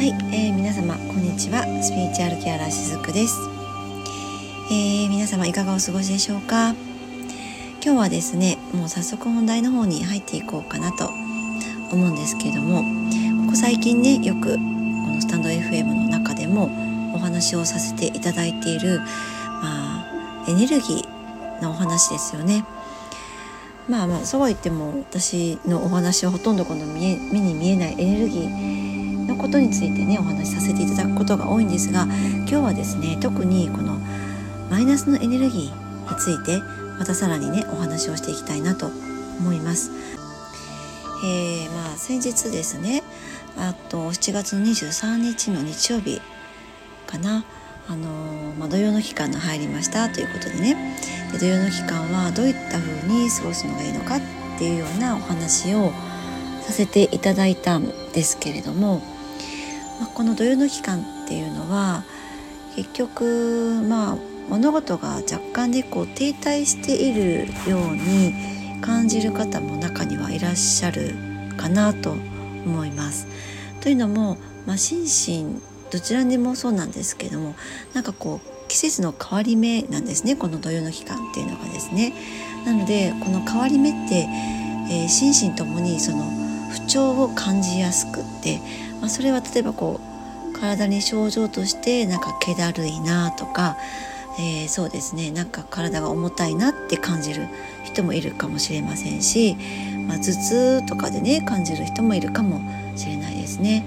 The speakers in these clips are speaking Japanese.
はい、えー、皆様こんにちは。スピリチュアルケアラーしずくです、えー、皆様いかがお過ごしでしょうか？今日はですねもう早速本題の方に入っていこうかなと思うんですけどもここ最近ねよくこのスタンド FM の中でもお話をさせていただいている、まあ、エネルギーのお話ですよね。まあまあそうは言っても私のお話はほとんどこの見え目に見えないエネルギーことについてねお話しさせていただくことが多いんですが今日はですね特にこのマイナスのエネルギーについてまたさらにねお話をしていきたいなと思います。えー、まあ先日ですねあと7月の23日の日曜日かなあのまあ、土曜の期間に入りましたということでねで土曜の期間はどういった風に過ごすのがいいのかっていうようなお話をさせていただいたんですけれども、まあ、この土曜の期間っていうのは結局まあ物事が若干でこう停滞しているように感じる方も中にはいらっしゃるかなと思います。というのも、まあ、心身どちらでもそうなんですけどもなんかこう季節の変わり目なんですねこの土曜の期間っていうのがですね。なのでこの変わり目って、えー、心身ともにその不調を感じやすくって、まあ、それは例えばこう体に症状としてなんか気だるいなとか、えー、そうですねなんか体が重たいなって感じる人もいるかもしれませんし、まあ、頭痛とかでね感じる人もいるかもしれないですね。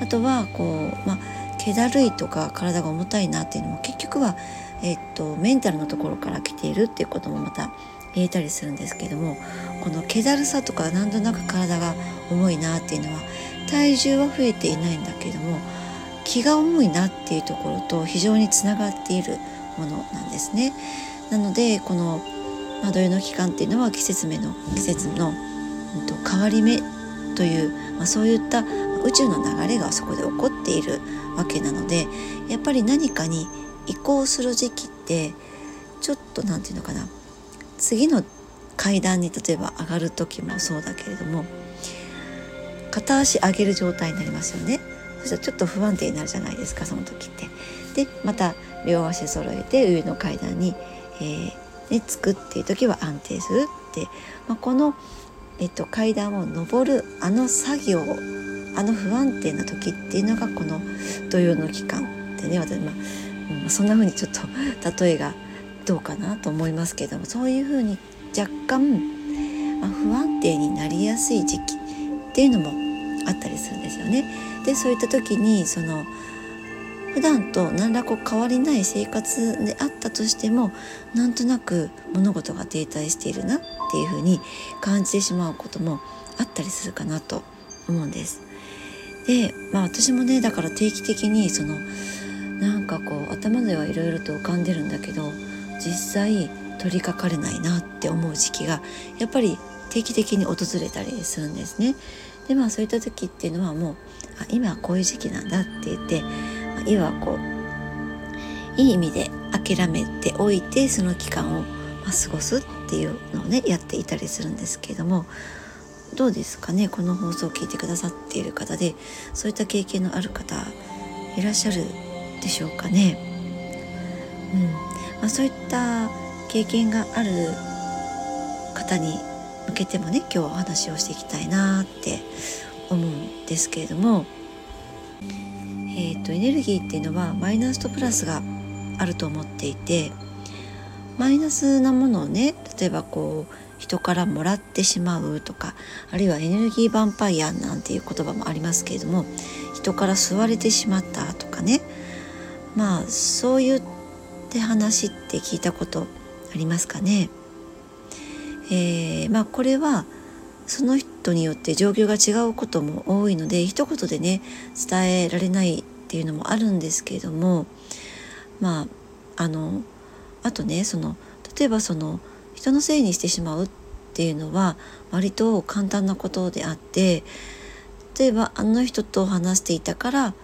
あとはこう、まあ気だるいとか体が重たいなっていうのも結局は、えっと、メンタルのところから来ているっていうこともまた言えたりするんですけどもこの気だるさとかなんとなく体が重いなっていうのは体重は増えていないんだけども気が重いなっていうところと非常につながっているものなんですね。なのでこの、まあ、土曜の期間っていうのは季節目の季節の、うん、と変わり目という、まあ、そういった宇宙の流れがそこで起こっているわけなのでやっぱり何かに移行する時期ってちょっと何て言うのかな次の階段に例えば上がる時もそうだけれども片足上げる状態になりますよねそしたらちょっと不安定になるじゃないですかその時って。でまた両足揃えて上の階段に、えーね、つくっていう時は安定するって、まあ、この、えっと、階段を上るあの作業あの不安定な時っていうのがこの土曜の期間ってね私、まあうん、そんな風にちょっと例えがどうかなと思いますけどもそういう風に若干、まあ、不安定になりやすい時期っていうのもあったりするんですよね。でそういった時にその普段と何らこう変わりない生活であったとしてもなんとなく物事が停滞しているなっていう風に感じてしまうこともあったりするかなと思うんです。でまあ私もねだから定期的にそのなんかこう頭ではいろいろと浮かんでるんだけど実際取りかかれないなって思う時期がやっぱり定期的に訪れたりするんですね。でまあそういった時っていうのはもうあ今こういう時期なんだって言って、まあ、今はこういい意味で諦めておいてその期間を、まあ、過ごすっていうのをねやっていたりするんですけれどもどうですかねこの放送を聞いてくださっている方でそういった経験のある方いらっしゃるでしょうかね。うんまあ、そういった経験がある方に向けてもね今日はお話をしていきたいなって思うんですけれども、えーと、エネルギーっていうのはマイナスとプラスがあると思っていてマイナスなものをね例えばこう人からもらってしまうとかあるいはエネルギーヴァンパイアなんていう言葉もありますけれども人から吸われてしまったとかね。まあそういうって話って聞いたことありますかね？えー、まあこれはその人によって状況が違うことも多いので一言でね伝えられないっていうのもあるんですけれどもまああのあとねその例えばその人のせいにしてしまうっていうのは割と簡単なことであって例えばあの人と話していたから、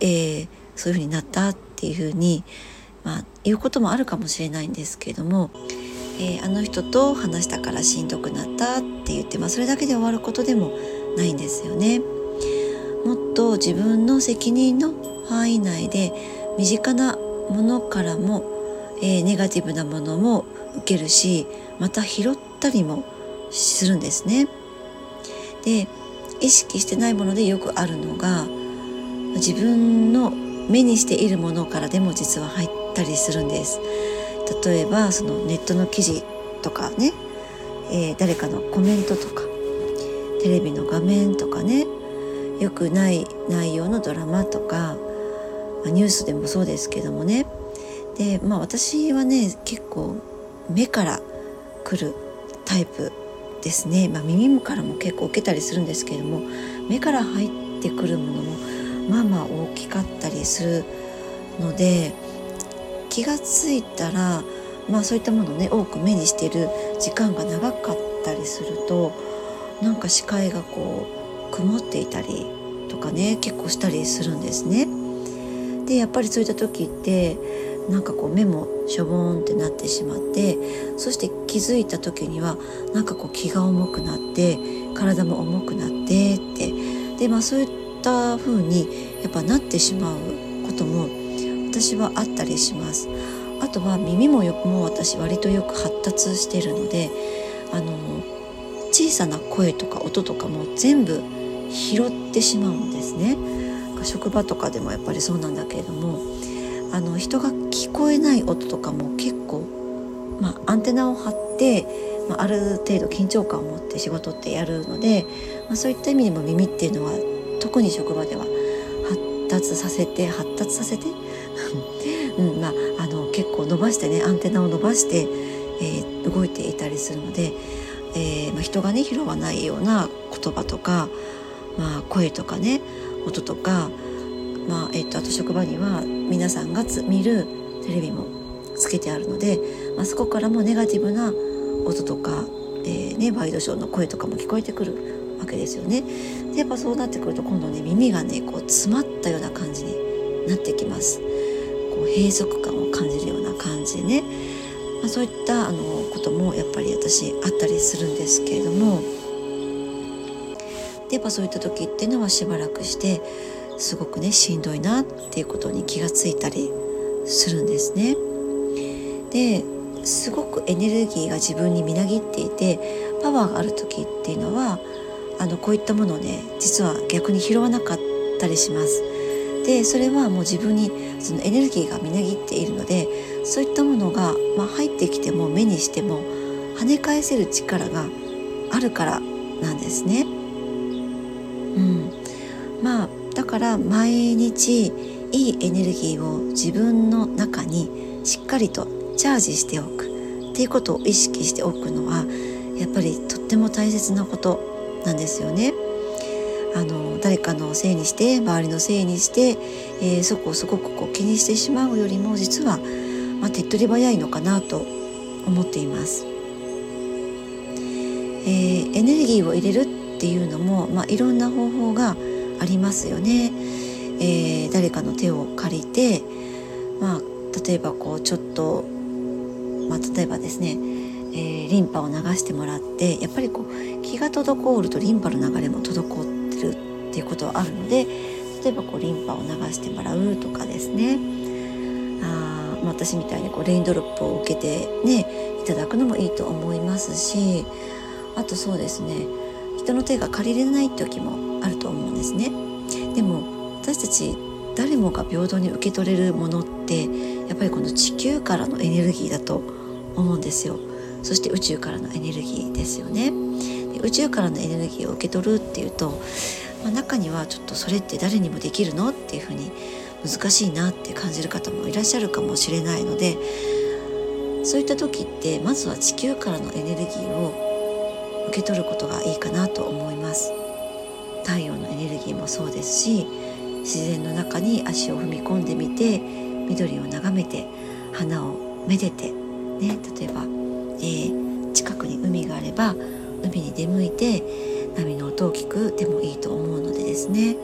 えー、そういうふうになったっていうふうに、まあ、言うこともあるかもしれないんですけれども、えー、あの人と話したからしんどくなったって言って、まあ、それだけで終わることでもないんですよね。もっとと自分の責任の範囲内で身近なものからも、えー、ネガティブなものも受けるしまた拾ったりもするんですね。で意識してないものでよくあるのが自分の目にしているものからでも実は入ったりするんです。例えばそのネットの記事とかね、えー、誰かのコメントとかテレビの画面とかね良くない内容のドラマとかニュースでもそうですけどもねでまあ私はね結構目から来るタイプですね、まあ、耳からも結構受けたりするんですけれども目から入ってくるものもまあまあ大きかったりするので気がついたら、まあ、そういったものをね多く目にしている時間が長かったりするとなんか視界がこう曇っていたりとかね結構したりするんですね。でやっぱりそういった時ってなんかこう目もしょぼーんってなってしまってそして気づいた時にはなんかこう気が重くなって体も重くなってってでまあそういった風にやっぱなってしまうことも私はあったりします。あとは耳もよも私割とよく発達してるのであの小さな声とか音とかも全部拾ってしまうんですね。職場とかでもやっぱりそうなんだけれどもあの人が聞こえない音とかも結構、まあ、アンテナを張って、まあ、ある程度緊張感を持って仕事ってやるので、まあ、そういった意味でも耳っていうのは特に職場では発達させて発達させて、うんまあ、あの結構伸ばしてねアンテナを伸ばして、えー、動いていたりするので、えーまあ、人がね拾わないような言葉とか、まあ、声とかね音とかまあえっと、あと職場には皆さんが見るテレビもつけてあるので、まあ、そこからもネガティブな音とか、えーね、ワイドショーの声とかも聞こえてくるわけですよね。でやっぱそうなってくると今度ね耳がねこう詰まったような感じになってきます。こう閉塞感を感じるような感じでね、まあ、そういったあのこともやっぱり私あったりするんですけれどもでやっぱそういった時っていうのはしばらくしてすごくねしんどいなっていうことに気がついたりするんですね。ですごくエネルギーが自分にみなぎっていてパワーがある時っていうのはあのこういったものをね実は逆に拾わなかったりします。でそれはもう自分にそのエネルギーがみなぎっているのでそういったものが、まあ、入ってきても目にしても跳ね返せる力があるからなんですね。うん、まあだから毎日いいエネルギーを自分の中にしっかりとチャージしておくっていうことを意識しておくのはやっぱりとっても大切なことなんですよね。あの誰かのせいにして周りのせいにして、えー、そこをすごくこう気にしてしまうよりも実は、まあ、手っ取り早いのかなと思っています。えー、エネルギーを入れるっていうのも、まあ、いろんな方法がありますよね。えー、誰かの手を借りて、まあ、例えばこうちょっと、まあ、例えばですね、えー、リンパを流してもらってやっぱりこう気が滞るとリンパの流れも滞ってるっていうことはあるので例えばこうリンパを流してもらうとかですねあ、まあ、私みたいにこうレインドロップを受けてねいただくのもいいと思いますしあとそうですね人の手が借りれない時もあると思うんですね。でも私たち誰もが平等に受け取れるものってやっぱりこの地球からのエネルギーだと思うんですよ。そして宇宙からのエネルギーですよね。で宇宙からのエネルギーを受け取るっていうと、まあ、中にはちょっとそれって誰にもできるのっていうふうに難しいなって感じる方もいらっしゃるかもしれないのでそういった時ってまずは地球からのエネルギーを受け取ることがいいかなと思います。太陽のエネルギーもそうですし自然の中に足を踏み込んでみて緑を眺めて花をめでて、ね、例えば、えー、近くに海があれば海に出向いて波の音を聞くでもいいと思うのでですね。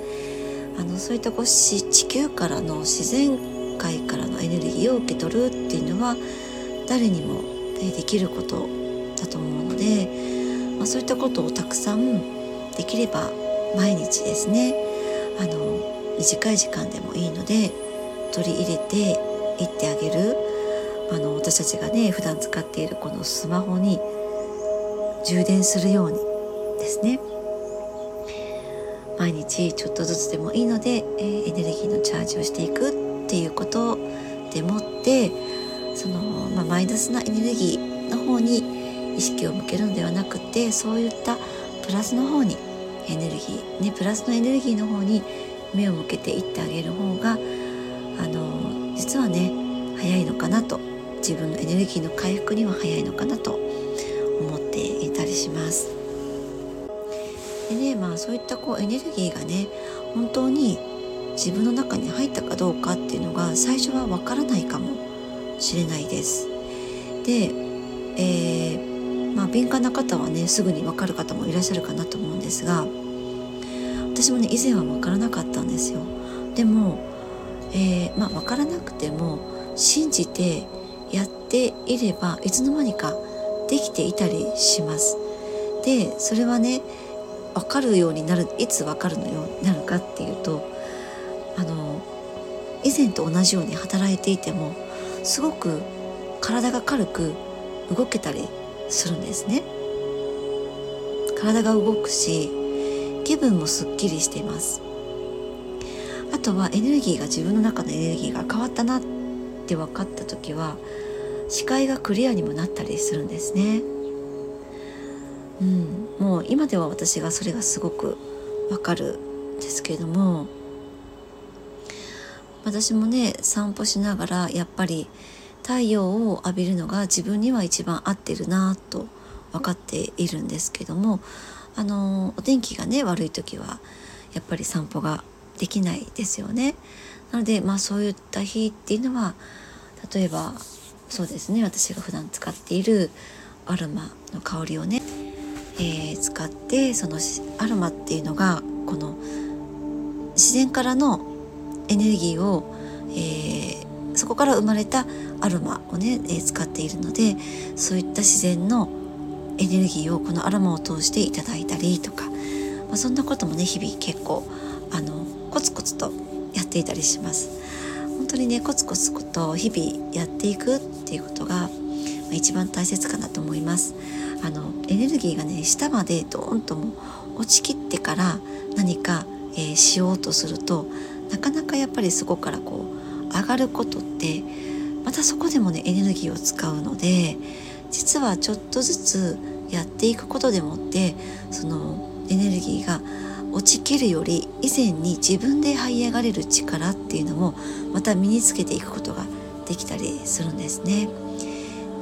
あのそういったこう地球からの自然界からのエネルギーを受け取るっていうのは誰にもできることだと思うのでまあ、そういったことをたくさんできれば毎日ですねあの短い時間でもいいので取り入れていってあげる。あの私たちがね普段使っているこのスマホに充電するようにですね毎日ちょっとずつでもいいので、えー、エネルギーのチャージをしていくっていうことでもってその、まあ、マイナスなエネルギーの方に意識を向けるのではなくてそういったプラスの方にエネルギーねプラスのエネルギーの方に目を向けていってあげる方があの実はね早いのかなと自分のエネルギーの回復には早いのかなと思っていたりします。でねまあそういったこうエネルギーがね本当に自分の中に入ったかどうかっていうのが最初はわからないかもしれないです。で、えー、まあ、敏感な方はねすぐにわかる方もいらっしゃるかなと思うんですが私もね以前は分からなかったんですよでも、えー、まあ分からなくても信じてやっていればいつの間にかできていたりしますでそれはね分かるようになるいつ分かるのようになるかっていうとあの以前と同じように働いていてもすごく体が軽く動けたりするんですね。体が動くし気分もすっきりしています。あとはエネルギーが自分の中のエネルギーが変わったなって分かった時は視界がクリアにもなったりするんですね。うん。もう今では私がそれがすごくわかるんですけれども私もね散歩しながらやっぱり太陽を浴びるのが自分には一番合ってるなと分かっているんですけどもあのお天気がね悪い時はやっぱり散歩ができないですよね。なのでまあそういった日っていうのは例えばそうですね私が普段使っているアロマの香りをね、えー、使ってそのアロマっていうのがこの自然からのエネルギーを、えー、そこから生まれたアロマをね、えー、使っているのでそういった自然のエネルギーをこのアロマを通していただいたりとか、まあ、そんなこともね日々結構あのコツコツとやっていたりします。本当にねコツコツと日々やっていくっていうことが、一番大切かなと思います。あのエネルギーがね下までドーンとも落ちきってから何か、えー、しようとするとなかなかやっぱりそこからこう上がることってまたそこでもねエネルギーを使うので実はちょっとずつやっていくことでもってそのエネルギーが落ちきるより以前に自分で這い上がれる力っていうのもまた身につけていくことができたりするんですね。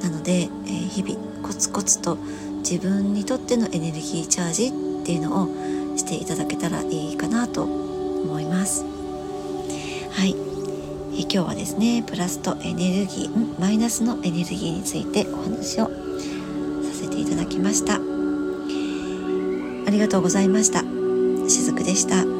なので、えー、日々コツコツと自分にとってのエネルギーチャージっていうのをしていただけたらいいかなと思います。はい、え今日はですねプラスとエネルギーマイナスのエネルギーについてお話をさせていただきましたありがとうございましたしずくでした。